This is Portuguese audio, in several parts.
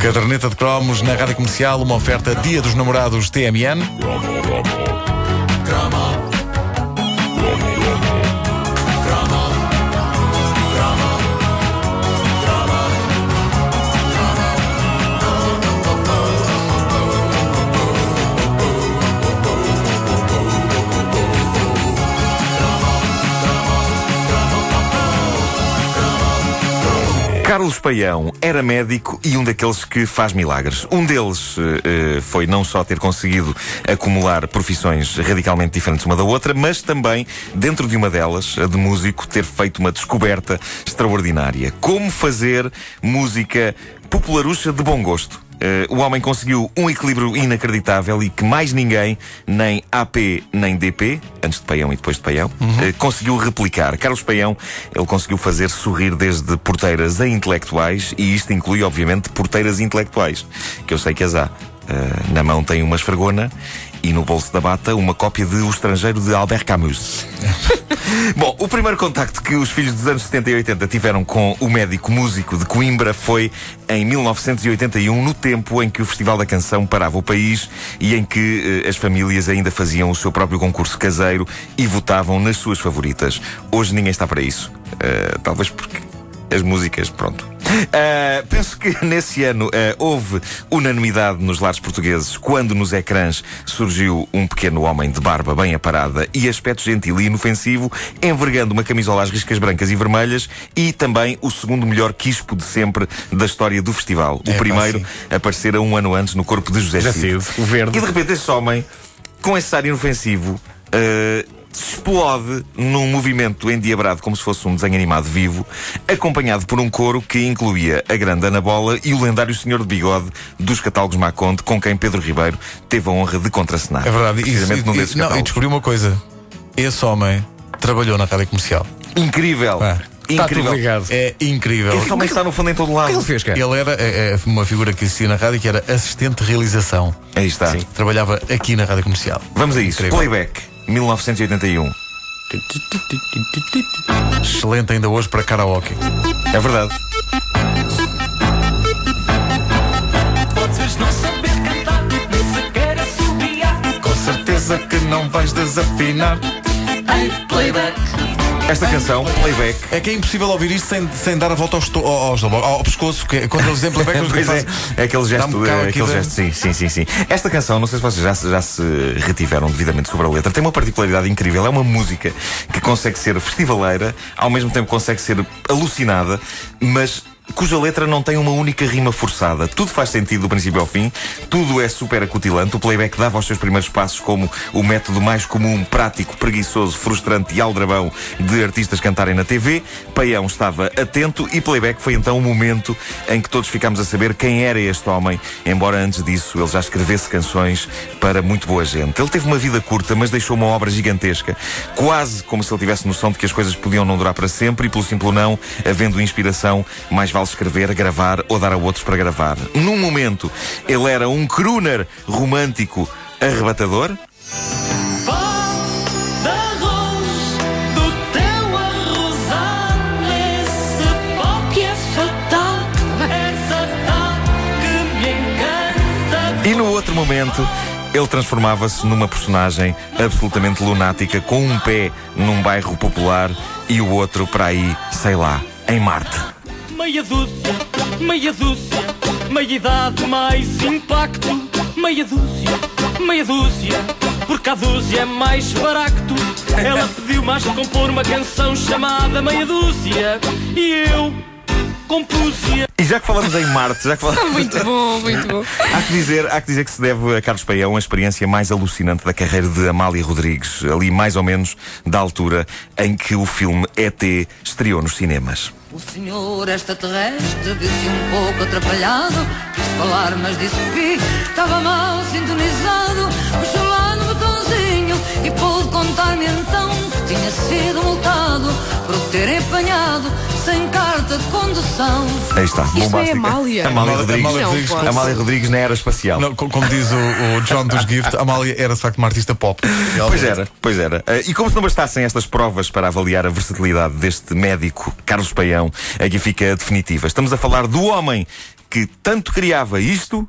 Caderneta de cromos na rádio comercial, uma oferta Dia dos Namorados TMN. Carlos Paião era médico e um daqueles que faz milagres. Um deles uh, foi não só ter conseguido acumular profissões radicalmente diferentes uma da outra, mas também, dentro de uma delas, a de músico, ter feito uma descoberta extraordinária. Como fazer música popularucha de bom gosto. Uh, o homem conseguiu um equilíbrio inacreditável e que mais ninguém, nem AP nem DP, antes de Paião e depois de Paião, uhum. uh, conseguiu replicar. Carlos Paião, ele conseguiu fazer sorrir desde porteiras a intelectuais e isto inclui, obviamente, porteiras intelectuais, que eu sei que as há. Uh, na mão tem uma esfregona e no bolso da bata uma cópia de O Estrangeiro de Albert Camus. Bom, o primeiro contacto que os filhos dos anos 70 e 80 tiveram com o médico músico de Coimbra foi em 1981, no tempo em que o Festival da Canção parava o país e em que eh, as famílias ainda faziam o seu próprio concurso caseiro e votavam nas suas favoritas. Hoje ninguém está para isso. Uh, talvez porque as músicas, pronto, Uh, penso que nesse ano uh, houve unanimidade nos lares portugueses quando nos ecrãs surgiu um pequeno homem de barba bem aparada e aspecto gentil e inofensivo, envergando uma camisola às riscas brancas e vermelhas e também o segundo melhor quispo de sempre da história do festival. O é, primeiro aparecera um ano antes no corpo de José Cid. o verde. E de repente esse homem, com esse ar inofensivo, uh, explode num movimento endiabrado como se fosse um desenho animado vivo, acompanhado por um coro que incluía a grande Ana Bola e o lendário Senhor de Bigode dos catálogos Maconde, com quem Pedro Ribeiro teve a honra de contracenar. É verdade, precisamente num desses não, e descobri uma coisa: esse homem trabalhou na rádio comercial. Incrível! Ah. Incrível. É incrível. Esse homem está no fundo em todo lado. O que ele fez, cara? Ele era é, é, uma figura que existia na rádio que era assistente de realização. Aí está. Sim. Trabalhava aqui na rádio comercial. Vamos a isso. Incrível. Playback. 1981. Excelente ainda hoje para karaoke. É verdade. Podes não saber cantar, nem sequer assobiar. Com certeza que não vais desafinar. Em playback. Esta canção, playback. É que é impossível ouvir isto sem, sem dar a volta ao, ao, ao, ao pescoço, que é quando eles dizem playback, pois é, é aquele gesto, é, aquele gesto sim, sim, sim, sim. Esta canção, não sei se vocês já, já se retiveram devidamente sobre a letra, tem uma particularidade incrível. É uma música que consegue ser festivaleira, ao mesmo tempo consegue ser alucinada, mas cuja letra não tem uma única rima forçada. Tudo faz sentido do princípio ao fim, tudo é super acutilante. O playback dava os seus primeiros passos como o método mais comum, prático, preguiçoso, frustrante e aldrabão de artistas cantarem na TV. Paião estava atento e playback foi então o momento em que todos ficámos a saber quem era este homem, embora antes disso ele já escrevesse canções para muito boa gente. Ele teve uma vida curta, mas deixou uma obra gigantesca, quase como se ele tivesse noção de que as coisas podiam não durar para sempre e, pelo simples não, havendo inspiração, mais vale vale escrever, gravar ou dar a outros para gravar. Num momento, ele era um crooner romântico arrebatador. E no outro momento, ele transformava-se numa personagem absolutamente lunática, com um pé num bairro popular e o outro para aí, sei lá, em Marte meia dúzia, meia dúzia, meia idade mais impacto, meia dúzia, meia dúzia, porque a dúzia é mais barato. Ela pediu mais de compor uma canção chamada Meia Dúzia e eu compus-a. E já que falamos em Marte, já que falamos... muito bom, muito bom. há, que dizer, há que dizer que se deve a Carlos Paião a experiência mais alucinante da carreira de Amália Rodrigues, ali mais ou menos da altura em que o filme ET estreou nos cinemas. O senhor extraterrestre viu-se um pouco atrapalhado Quis falar, mas disse que estava mal sintonizado Puxou lá no botãozinho e pôde contar-me então Que tinha sido multado por ter apanhado sem carta de condução. Aí está, Isto bombástica. é Amália. Amália Rodrigues. Amália Rodrigues, não, Amália Rodrigues na era espacial. Não, como diz o, o, John dos Gift, Amália era de facto uma artista pop. Pois era, pois era. Eh, e como se não bastassem estas provas para avaliar a versatilidade deste médico, Carlos Paião, aqui fica a definitiva. Estamos a falar do homem que tanto criava isto.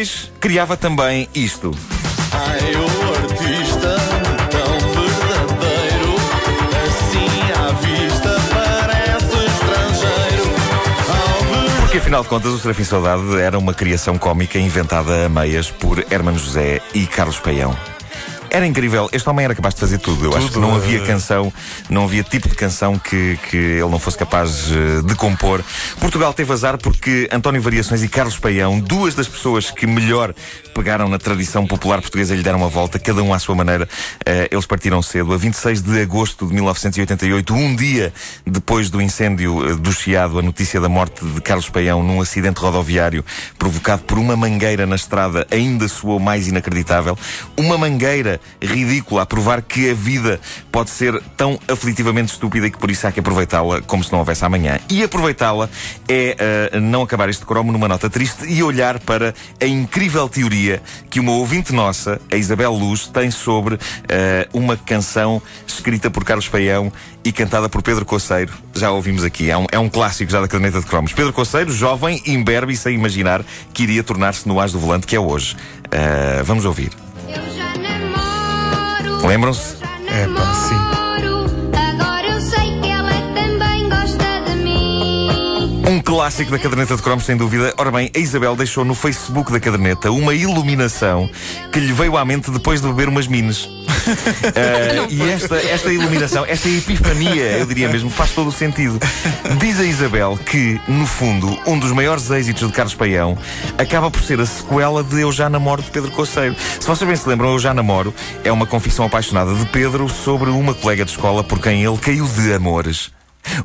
Depois criava também isto. Ai, o artista tão verdadeiro, assim à vista parece estrangeiro. Ao ver Porque afinal de contas o Serafim Saudade era uma criação cómica inventada a meias por Hermano José e Carlos Paião. Era incrível, este homem era capaz de fazer tudo. Eu acho que Tudo, não havia canção, não havia tipo de canção que, que ele não fosse capaz eh, de compor. Portugal teve azar porque António Variações e Carlos Paião, duas das pessoas que melhor pegaram na tradição popular portuguesa e lhe deram uma volta, cada um à sua maneira. Eh, eles partiram cedo. A 26 de agosto de 1988, um dia depois do incêndio eh, do Chiado, a notícia da morte de Carlos Paião num acidente rodoviário provocado por uma mangueira na estrada ainda soou mais inacreditável. Uma mangueira ridícula a provar que a vida pode ser tão aflitivamente estúpida e que por isso há que aproveitá-la como se não houvesse amanhã. E aproveitá-la é eh, não acabar este cromo numa nota triste e olhar para a incrível teoria que uma ouvinte nossa, a Isabel Luz, tem sobre eh, uma canção escrita por Carlos Paião e cantada por Pedro Coceiro. Já ouvimos aqui, é um, é um clássico já da caderneta de cromos. Pedro Coceiro, jovem, imberbe e sem imaginar que iria tornar-se no as do volante que é hoje. Eh, vamos ouvir. Lembram-se? É, pá, sim. Um clássico da caderneta de cromos, sem dúvida. Ora bem, a Isabel deixou no Facebook da caderneta uma iluminação que lhe veio à mente depois de beber umas mines. Eh, e esta, esta iluminação, esta epifania, eu diria mesmo, faz todo o sentido. Diz a Isabel que, no fundo, um dos maiores êxitos de Carlos Paião acaba por ser a sequela de Eu Já Namoro de Pedro Coceiro. Se vocês bem se lembram, Eu Já Namoro é uma confissão apaixonada de Pedro sobre uma colega de escola por quem ele caiu de amores.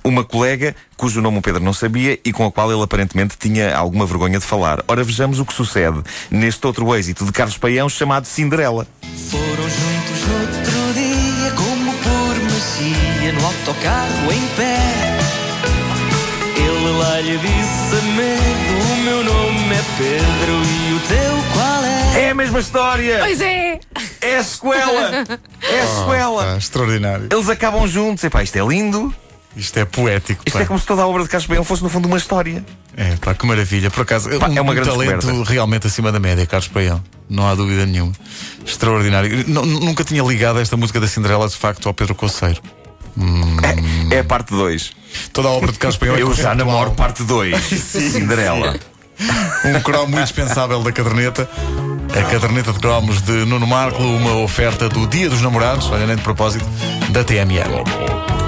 Uma colega cujo nome o Pedro não sabia e com a qual ele aparentemente tinha alguma vergonha de falar. Ora, vejamos o que sucede neste outro êxito de Carlos Paião chamado Cinderela. Autocarro em pé. Ele lá lhe disse a medo: O meu nome é Pedro e o teu qual é? É a mesma história! Pois é! É a sequela! É a sequela! Pá, extraordinário. Eles acabam juntos. Epá, isto é lindo. Isto é poético. Isto pá. é como se toda a obra de Carlos Paião fosse, no fundo, uma história. É, pá, que maravilha. Por acaso, Pá, um, é uma um grande talento descoberta. realmente acima da média, Carlos Paião. Não há dúvida nenhuma. Extraordinário. N- nunca tinha ligado esta música da Cinderela, de facto, ao Pedro Coceiro. É a parte 2. Toda a obra de Carlos Paião é Eu já namoro parte 2. Cinderela. Um cromo indispensável da caderneta. A caderneta de cromos de Nuno Marco, uma oferta do Dia dos Namorados, olha nem de propósito, da TMN.